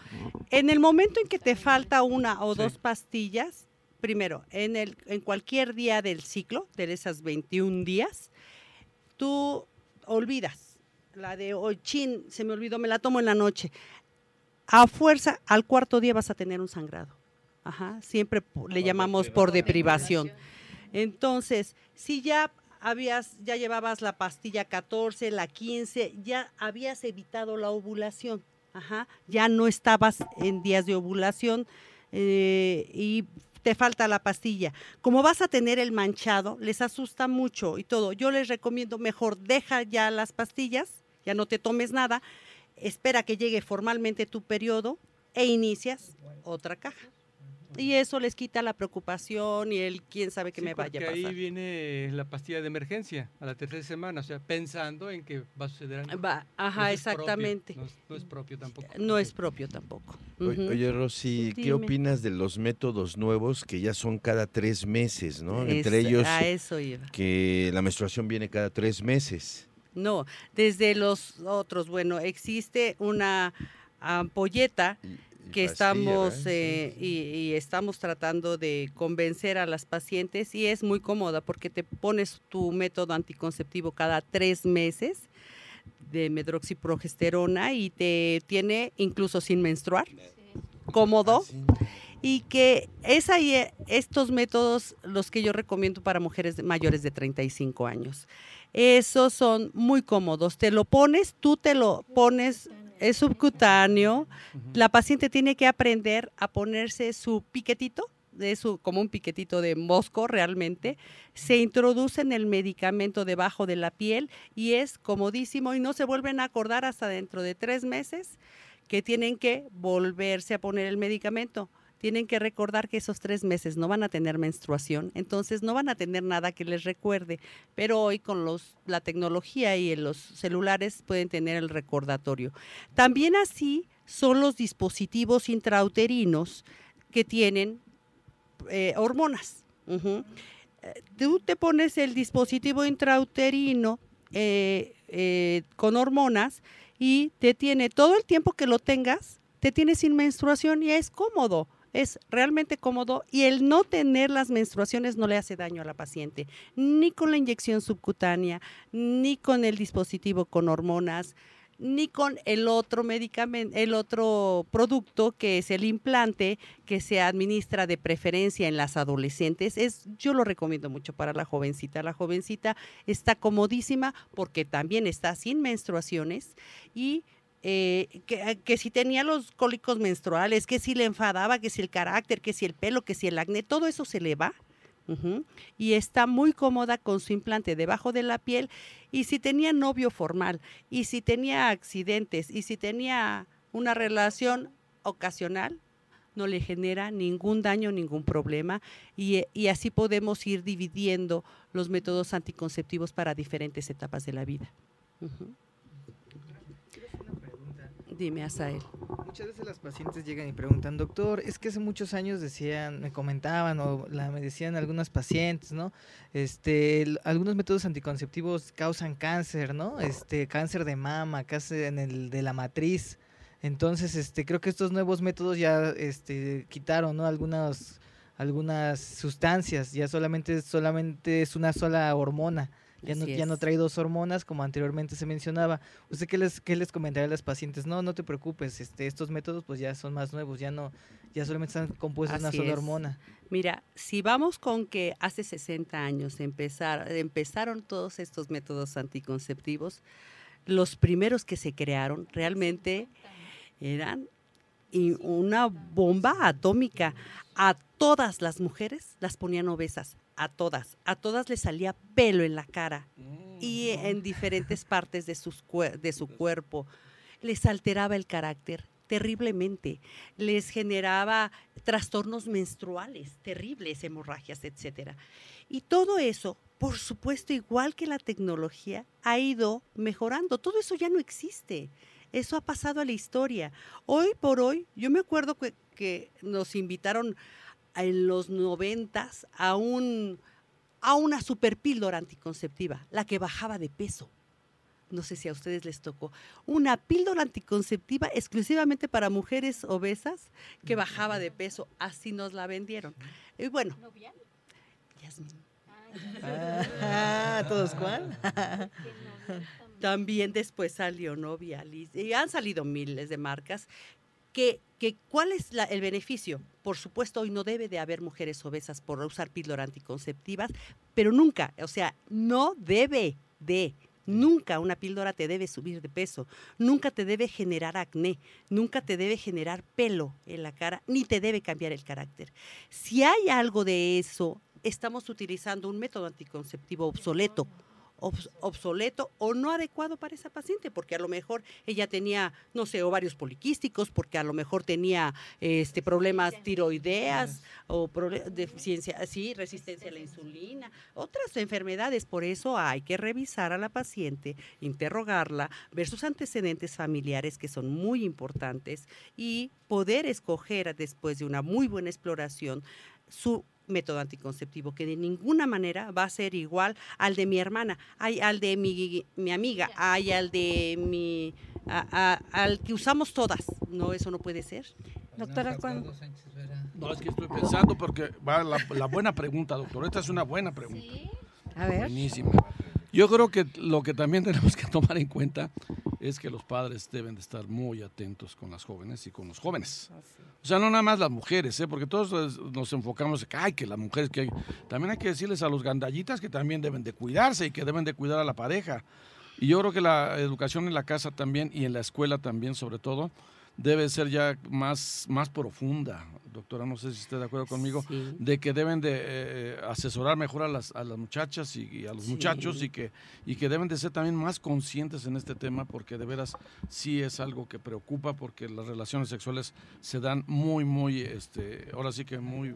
En el momento en que te falta una o dos pastillas, primero, en, el, en cualquier día del ciclo, de esas 21 días, tú olvidas la de hoy, chin, se me olvidó, me la tomo en la noche. A fuerza, al cuarto día vas a tener un sangrado. Ajá, siempre le llamamos por deprivación. Entonces, si ya habías, ya llevabas la pastilla 14, la 15, ya habías evitado la ovulación, Ajá, ya no estabas en días de ovulación eh, y te falta la pastilla. Como vas a tener el manchado, les asusta mucho y todo. Yo les recomiendo mejor deja ya las pastillas, ya no te tomes nada, espera que llegue formalmente tu periodo e inicias otra caja. Y eso les quita la preocupación y el quién sabe qué Sí, me vaya a porque pasar. ahí viene la pastilla de emergencia a la tercera semana, o sea, pensando en que va a suceder algo. Va, No ajá, es propio, exactamente. no, es, no es propio tampoco. No es propio tampoco. Oye, Ujú. oye, Rosy, ¿qué Dime. opinas de los métodos nuevos que ya son cada tres meses, ¿no? Es- Entre ellos A eso iba. que la menstruación viene cada tres meses. No, desde los otros, bueno, existe una ampolleta que estamos eh, Sí, y, y estamos tratando de convencer a las pacientes y es muy cómoda porque te pones tu método anticonceptivo cada tres meses de medroxiprogesterona y te tiene incluso sin menstruar, cómodo. Ah, y que es ahí eh, estos métodos los que yo recomiendo para mujeres de- mayores de 35 años. Esos son muy cómodos. Te lo pones, tú te lo pones, es subcutáneo. La paciente tiene que aprender a ponerse su piquetito, de su, como un piquetito de mosco realmente. Se introduce en el medicamento debajo de la piel y es comodísimo y no se vuelven a acordar hasta dentro de tres meses que tienen que volverse a poner el medicamento. Tienen que recordar que esos tres meses no van a tener menstruación, entonces no van a tener nada que les recuerde. Pero hoy con los, la tecnología y los celulares pueden tener el recordatorio. También así son los dispositivos intrauterinos que tienen eh, hormonas. Eh, Tú te pones el dispositivo intrauterino eh, eh, con hormonas y te tiene todo el tiempo que lo tengas, te tiene sin menstruación y es cómodo. Es realmente cómodo y el no tener las menstruaciones no le hace daño a la paciente, ni con la inyección subcutánea, ni con el dispositivo con hormonas, ni con el otro medicamento, el otro producto que es el implante que se administra de preferencia en las adolescentes. Es, yo lo recomiendo mucho para la jovencita. La jovencita está comodísima porque también está sin menstruaciones y eh, que, que si tenía los cólicos menstruales, que si le enfadaba, que si el carácter, que si el pelo, que si el acné, todo eso se le va. Y está muy cómoda con su implante debajo de la piel. Y si tenía novio formal, y si tenía accidentes, y si tenía una relación ocasional, no le genera ningún daño, ningún problema. Y, eh, así podemos ir dividiendo los métodos anticonceptivos para diferentes etapas de la vida. Dime, Asael. Muchas veces las pacientes llegan y preguntan, doctor, es que hace muchos años decían, me comentaban o la, me decían algunas pacientes, ¿no? Este, algunos métodos anticonceptivos causan cáncer, ¿no? Este, cáncer de mama, cáncer en el de la matriz. Entonces, este, creo que estos nuevos métodos ya, este, quitaron, ¿no? Algunas, algunas sustancias, ya solamente, solamente es una sola hormona. Ya no, ya no trae dos hormonas como anteriormente se mencionaba. ¿Usted qué les, qué les comentaría a las pacientes? No, no te preocupes, este, estos métodos pues ya son más nuevos, ya no, ya solamente están compuestos de una sola es. hormona. Mira, si vamos con que hace 60 años empezar, empezaron todos estos métodos anticonceptivos, los primeros que se crearon realmente eran una bomba atómica. A todas las mujeres las ponían obesas, a todas. A todas les salía pelo en la cara y en diferentes partes de, sus de su cuerpo. Les alteraba el carácter terriblemente, les generaba trastornos menstruales terribles, hemorragias, etcétera. Y todo eso, por supuesto, igual que la tecnología, ha ido mejorando. Todo eso ya no existe. Eso ha pasado a la historia. Hoy por hoy, yo me acuerdo que, que nos invitaron en los noventas a un a una super píldora anticonceptiva, la que bajaba de peso. No sé si a ustedes les tocó. Una píldora anticonceptiva exclusivamente para mujeres obesas que bajaba de peso. Así nos la vendieron. Y bueno, Yasmín, Ah, ¿todos cuál? También después salió Novialis y han salido miles de marcas. Que, ¿Cuál es la- el beneficio? Por supuesto, hoy no debe de haber mujeres obesas por usar píldora anticonceptivas, pero nunca, o sea, no debe de, nunca una píldora te debe subir de peso, nunca te debe generar acné, nunca te debe generar pelo en la cara, ni te debe cambiar el carácter. Si hay algo de eso, estamos utilizando un método anticonceptivo obsoleto obsoleto o no adecuado para esa paciente, porque a lo mejor ella tenía, no sé, ovarios poliquísticos, porque a lo mejor tenía este problemas tiroideas o deficiencia, sí, resistencia a la insulina, otras enfermedades. Por eso hay que revisar a la paciente, interrogarla, ver sus antecedentes familiares que son muy importantes y poder escoger después de una muy buena exploración su método anticonceptivo, que de ninguna manera va a ser igual al de mi hermana, hay al de mi, mi amiga, hay al de mi, al que usamos todas. No, eso no puede ser. Doctora, ¿cuándo? No, es que estoy pensando porque va la, la buena pregunta, doctor. Esta es una buena pregunta. A ver. Buenísima. Yo creo que lo que también tenemos que tomar en cuenta es que los padres deben de estar muy atentos con las jóvenes y con los jóvenes. O sea, no nada más las mujeres, ¿eh? porque todos nos enfocamos en que, ay, que las mujeres, que también hay que decirles a los gandallitas que también deben de cuidarse y que deben de cuidar a la pareja. Y yo creo que la educación en la casa también y en la escuela también, sobre todo, debe ser ya más, más profunda, doctora, no sé si esté de acuerdo conmigo, de que deben de eh, asesorar mejor a las, a las muchachas y, a los muchachos y que, y que deben de ser también más conscientes en este tema porque de veras sí es algo que preocupa porque las relaciones sexuales se dan muy, muy, este, ahora sí que muy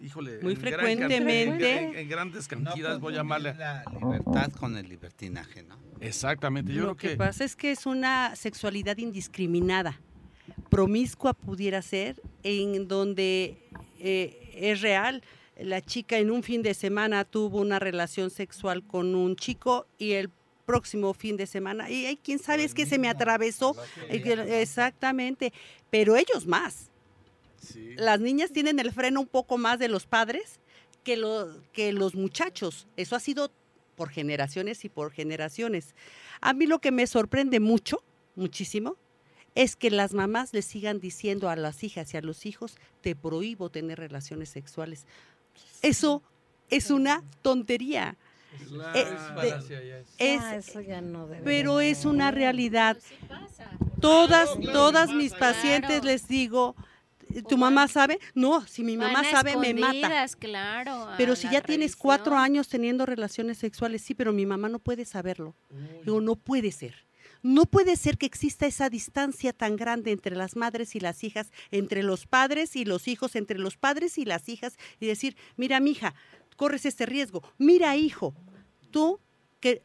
híjole, muy frecuentemente. en, grandes cantidades, voy a llamarle. La libertad con el libertinaje, ¿no? Exactamente. Yo Lo creo que, pasa es que es una sexualidad indiscriminada promiscua pudiera ser, en donde eh, es real. La chica en un fin de semana tuvo una relación sexual con un chico y el próximo fin de semana, y hay quien sabe es que se me atravesó, exactamente, pero ellos más. Las niñas tienen el freno un poco más de los padres que, que los muchachos. Eso ha sido por generaciones y por generaciones. A mí lo que me sorprende mucho, muchísimo, es que las mamás le sigan diciendo a las hijas y a los hijos, te prohíbo tener relaciones sexuales. Eso es una tontería. pero es una realidad. Todas, todas mis pacientes les digo, ¿tu mamá sabe? No, si mi mamá sabe me mata. Claro, pero si ya tienes cuatro años teniendo relaciones sexuales, sí, pero mi mamá no puede saberlo. Digo, no puede ser. No puede ser que exista esa distancia tan grande entre las madres y las hijas, entre los padres y los hijos, entre los padres y las hijas, y decir, mira, mija, corres este riesgo. Mira, hijo, tú que,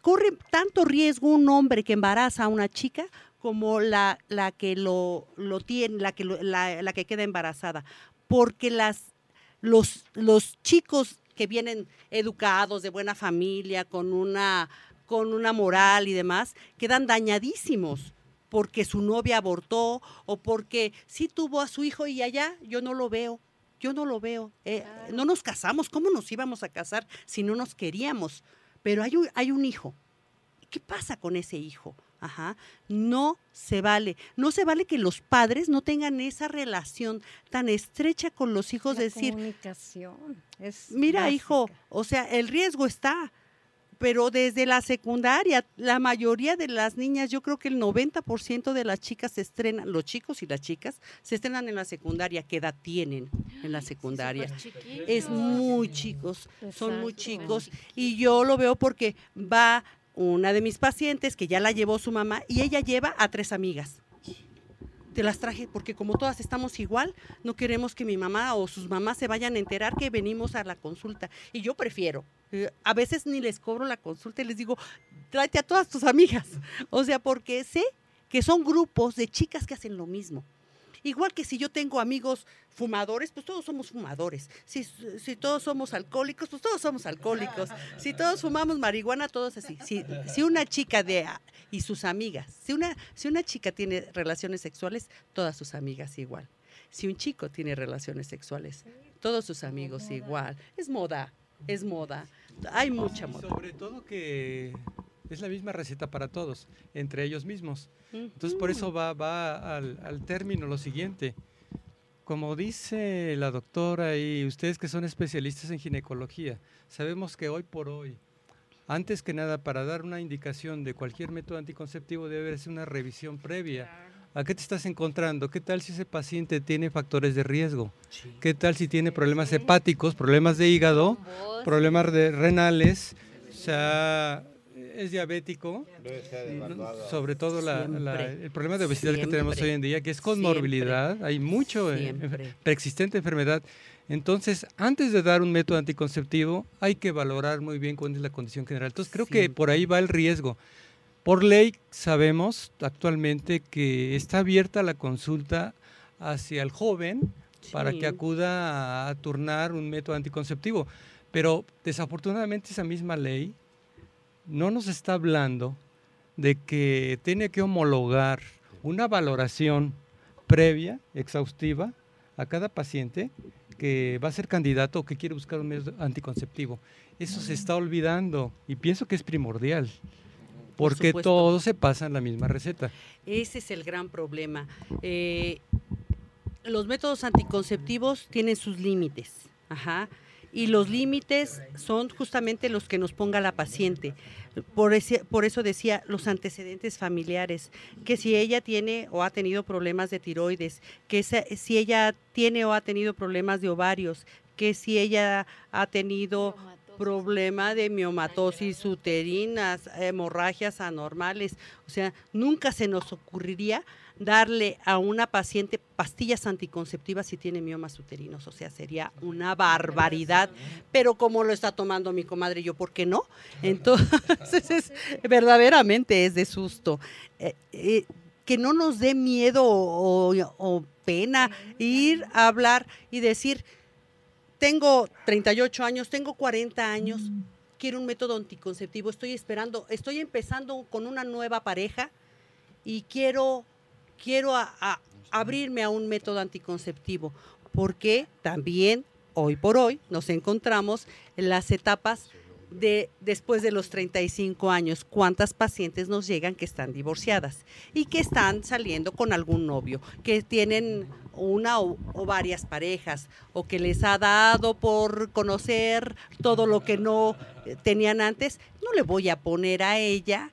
corre tanto riesgo un hombre que embaraza a una chica como la, la que lo, lo tiene, la que, la, la, que queda embarazada. Porque las, los, los chicos que vienen educados, de buena familia, con una con una moral y demás, quedan dañadísimos porque su novia abortó o porque sí tuvo a su hijo y allá yo no lo veo. Yo no lo veo. Eh, no nos casamos. ¿Cómo nos íbamos a casar si no nos queríamos? Pero hay un, hay un hijo. ¿Qué pasa con ese hijo? Ajá. No se vale. No se vale que los padres no tengan esa relación tan estrecha con los hijos. de decir, comunicación. Es mira, hijo, o sea, el riesgo está pero desde la secundaria, la mayoría de las niñas, yo creo que el 90% de las chicas se estrenan, los chicos y las chicas, se estrenan en la secundaria. ¿Qué edad tienen en la secundaria? es muy chicos, son muy chicos. Y yo lo veo porque va una de mis pacientes que ya la llevó su mamá y ella lleva a tres amigas te las traje porque como todas estamos igual, no queremos que mi mamá o sus mamás se vayan a enterar que venimos a la consulta. Y yo prefiero. Eh, a veces ni les cobro la consulta y les digo, tráete a todas tus amigas. O sea, porque sé que son grupos de chicas que hacen lo mismo. Igual que si yo tengo amigos fumadores, pues todos somos fumadores. Si, si todos somos alcohólicos, pues todos somos alcohólicos. Si todos fumamos marihuana, todos así. Si, si una chica de y sus amigas, si una, si una chica tiene relaciones sexuales, todas sus amigas igual. Si un chico tiene relaciones sexuales, todos sus amigos igual. Es moda, es moda. Hay mucha moda. Sobre todo que es la misma receta para todos, entre ellos mismos. Entonces por eso va, va al, al, término lo siguiente. Como dice la doctora y ustedes que son especialistas en ginecología, sabemos que hoy por hoy, antes que nada, para dar una indicación de cualquier método anticonceptivo debe haberse una revisión previa. ¿A qué te estás encontrando? ¿Qué tal si ese paciente tiene factores de riesgo? ¿Qué tal si tiene problemas hepáticos, problemas de hígado, problemas de renales? sea, es diabético, sobre todo el problema de obesidad que tenemos hoy en día, que es con morbilidad, hay mucho eh, preexistente enfermedad. Entonces, antes de dar un método anticonceptivo, hay que valorar muy bien cuál es la condición general. Entonces, creo que por ahí va el riesgo. Por ley sabemos actualmente que está abierta la consulta hacia el joven para que acuda a turnar un método anticonceptivo. Pero desafortunadamente esa misma ley no nos está hablando de que tiene que homologar una valoración previa, exhaustiva, a cada paciente que va a ser candidato o que quiere buscar un método anticonceptivo. Eso se está olvidando y pienso que es primordial, porque todos se pasan la misma receta. Ese es el gran problema. Eh, los métodos anticonceptivos tienen sus límites. Ajá y los límites son justamente los que nos ponga la paciente. Por, por eso decía los antecedentes familiares, que si ella tiene o ha tenido problemas de tiroides, que si ella tiene o ha tenido problemas de ovarios, que si ella ha tenido problema de miomatosis uterinas, hemorragias anormales, o sea, nunca se nos ocurriría darle a una paciente pastillas anticonceptivas si tiene miomas uterinos, o sea, sería una barbaridad, pero como lo está tomando mi comadre, yo, ¿por qué no? Entonces, verdaderamente es de susto. Eh, eh, que no nos dé miedo o, pena ir a hablar y decir, tengo 38 años, tengo 40 años, quiero un método anticonceptivo, estoy esperando, estoy empezando con una nueva pareja y quiero quiero abrirme a un método anticonceptivo, porque también hoy por hoy nos encontramos en las etapas de después de los 35 años, cuántas pacientes nos llegan que están divorciadas y que están saliendo con algún novio, que tienen una o, varias parejas o que les ha dado por conocer todo lo que no eh, tenían antes, no le voy a poner a ella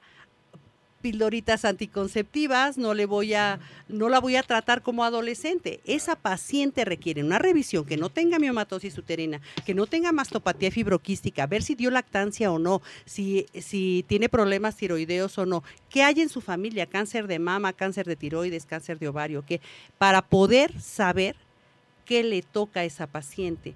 pildoritas anticonceptivas, no le voy a, no la voy a tratar como adolescente. Esa paciente requiere una revisión que no tenga miomatosis uterina, que no tenga mastopatía fibroquística, ver si dio lactancia o no, si, si tiene problemas tiroideos o no, qué hay en su familia, cáncer de mama, cáncer de tiroides, cáncer de ovario, que para poder saber qué le toca a esa paciente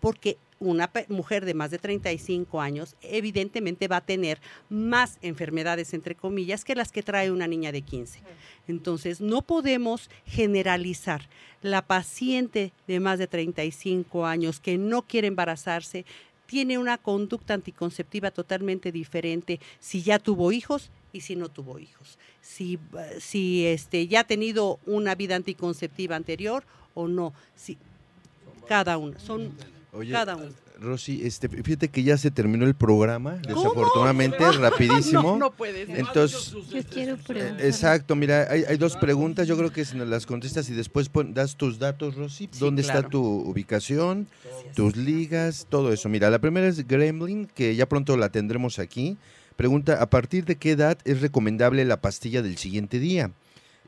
porque una mujer de más de 35 años evidentemente va a tener más enfermedades, entre comillas, que las que trae una niña de 15. Entonces, no podemos generalizar. La paciente de más de 35 años que no quiere embarazarse tiene una conducta anticonceptiva totalmente diferente si ya tuvo hijos y si no tuvo hijos. Si, si este, ya ha tenido una vida anticonceptiva anterior o no. Si, cada una. Son cada uno. Rosy, este, fíjate que ya se terminó el programa, desafortunadamente, rapidísimo. no, puedes. Entonces, yo quiero preguntar. Exacto, mira, hay, dos preguntas, yo creo que si nos las contestas y después das tus datos, Rosy, dónde está tu ubicación, tus ligas, todo eso. Mira, la primera es Gremlin, que ya pronto la tendremos aquí. Pregunta, ¿a partir de qué edad es recomendable la pastilla del siguiente día?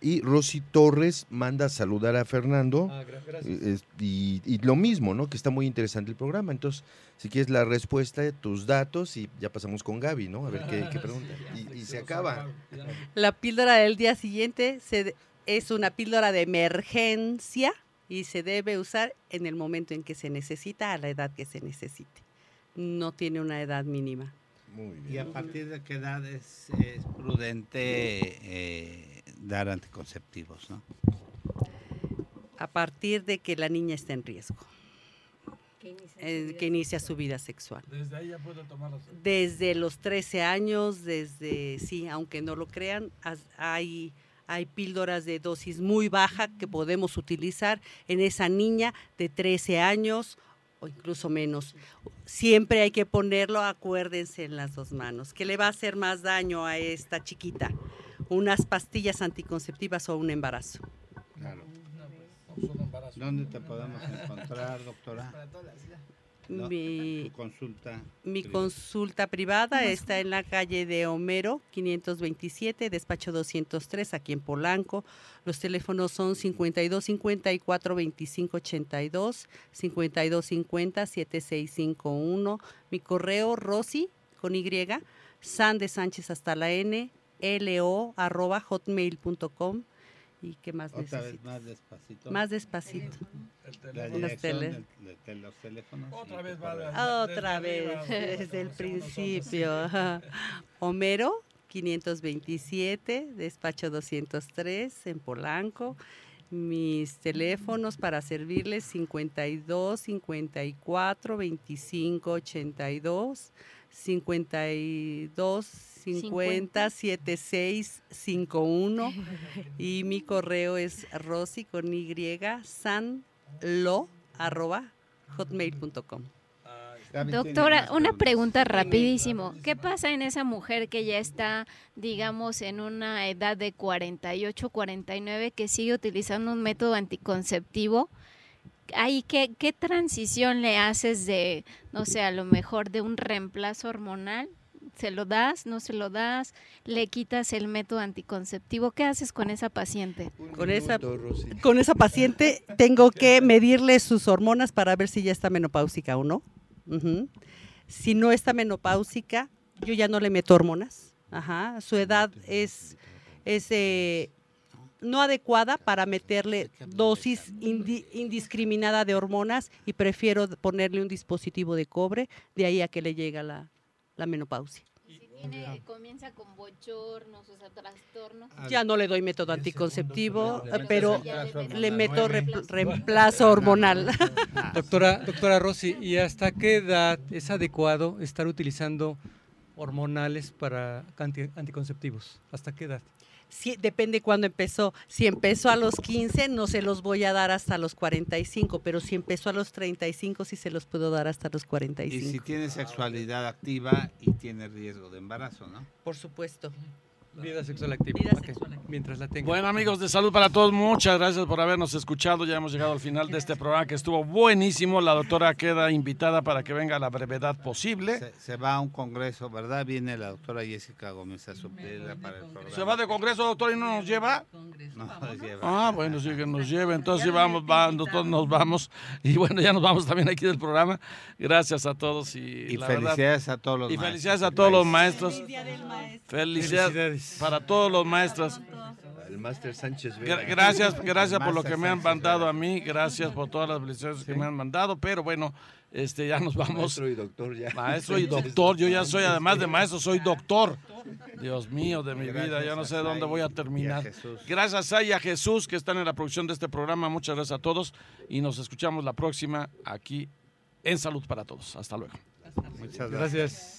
Y Rosy Torres manda a saludar a Fernando. Ah, gracias. Y, lo mismo, ¿no? Que está muy interesante el programa. Entonces, si quieres la respuesta, tus datos y ya pasamos con Gaby, ¿no? A ver qué, pregunta. Y, se acaba. La píldora del día siguiente es una píldora de emergencia y se debe usar en el momento en que se necesita, a la edad que se necesite. No tiene una edad mínima. Muy bien. ¿Y a partir de qué edad es, prudente eh, dar anticonceptivos, ¿no? A partir de que la niña está en riesgo. Que inicia, su vida sexual. Desde ahí ya puede tomarlos. Desde los 13 años, desde, sí, aunque no lo crean, hay, hay píldoras de dosis muy baja que podemos utilizar en esa niña de 13 años o incluso menos. Siempre hay que ponerlo, acuérdense, en las dos manos, que le va a hacer más daño a esta chiquita unas pastillas anticonceptivas o un embarazo. Claro. ¿Dónde te podemos encontrar, doctora? mi, consulta mi consulta privada está en la calle de Homero 527 despacho 203 aquí en Polanco los teléfonos son 52 54 25 82 52 50 7651 mi correo rosy con Y, San de Sánchez hasta la N, lo arroba hotmail.com. ¿Y qué más Otra necesitas? vez más despacito. Más despacito. La Las dirección tele- del- de los teléfonos. Otra vez va la- Otra Desde vez, arriba, desde el principio. Homero, 527, despacho 203 en Polanco. Mis teléfonos para servirles 52 54 25 82 52 50 76 51 y mi correo es rosy con y sanlo arroba hotmail.com. Doctora, una pregunta rapidísimo. ¿Qué pasa en esa mujer que ya está, digamos, en una edad de 48, 49, que sigue utilizando un método anticonceptivo? Ahí, ¿qué, ¿qué transición le haces de, no sé, a lo mejor de un reemplazo hormonal? ¿Se lo das? ¿No se lo das? ¿Le quitas el método anticonceptivo? ¿Qué haces con esa paciente? Con esa- Con esa paciente tengo que medirle sus hormonas para ver si ya está menopáusica o no. Si no está menopáusica, yo ya no le meto hormonas. Ajá. Su edad es, es eh, no adecuada para meterle dosis indi- indiscriminada de hormonas y prefiero ponerle un dispositivo de cobre, de ahí a que le llega la, la menopausia. comienza con bochornos, o sea, trastornos. Ya no le doy método anticonceptivo, pero hormonal. le meto reemplazo hormonal. Doctora, doctora Rossi, ¿y hasta qué edad es adecuado estar utilizando hormonales para anti- anticonceptivos? ¿Hasta qué edad? Sí, depende cuándo empezó. Si empezó a los 15, no se los voy a dar hasta los 45, pero si empezó a los 35, sí se los puedo dar hasta los Y si 45. tiene sexualidad activa y tiene riesgo de embarazo, ¿no? Por supuesto. Vida sexual activa. Vida ok, sexual activa. Mientras la tenga. Bueno amigos de Salud para Todos, muchas gracias por habernos escuchado. Ya hemos llegado al final de este programa que estuvo buenísimo. La doctora queda invitada para que venga a la brevedad posible. Se, se va a un congreso, ¿verdad? Viene la doctora Jessica Gómez a suplirla para el programa. ¿Se va de congreso, doctor, y no nos lleva? No, nos lleva. Ah, bueno, sí que nos lleve. Entonces sí vamos, va, nosotros nos vamos. Y bueno, ya nos vamos también aquí del programa. Gracias a todos y, Y la verdad- felicidades a todos los y maestros felicidades a todos los maestros. Felicidades Felicidades. Para todos los maestros. El máster Sánchez Vega. Gracias, gracias por lo que me han mandado a mí, gracias por todas las felicitaciones que me han mandado, pero bueno, este ya nos vamos. Maestro y doctor ya. Maestro y doctor, yo ya soy, además de maestro, soy doctor. Dios mío, de mi vida, ya no sé dónde voy a terminar. Gracias a y a Jesús que están en la producción de este programa, muchas gracias a todos y nos escuchamos la próxima aquí en Salud para Todos. Hasta luego. Muchas gracias.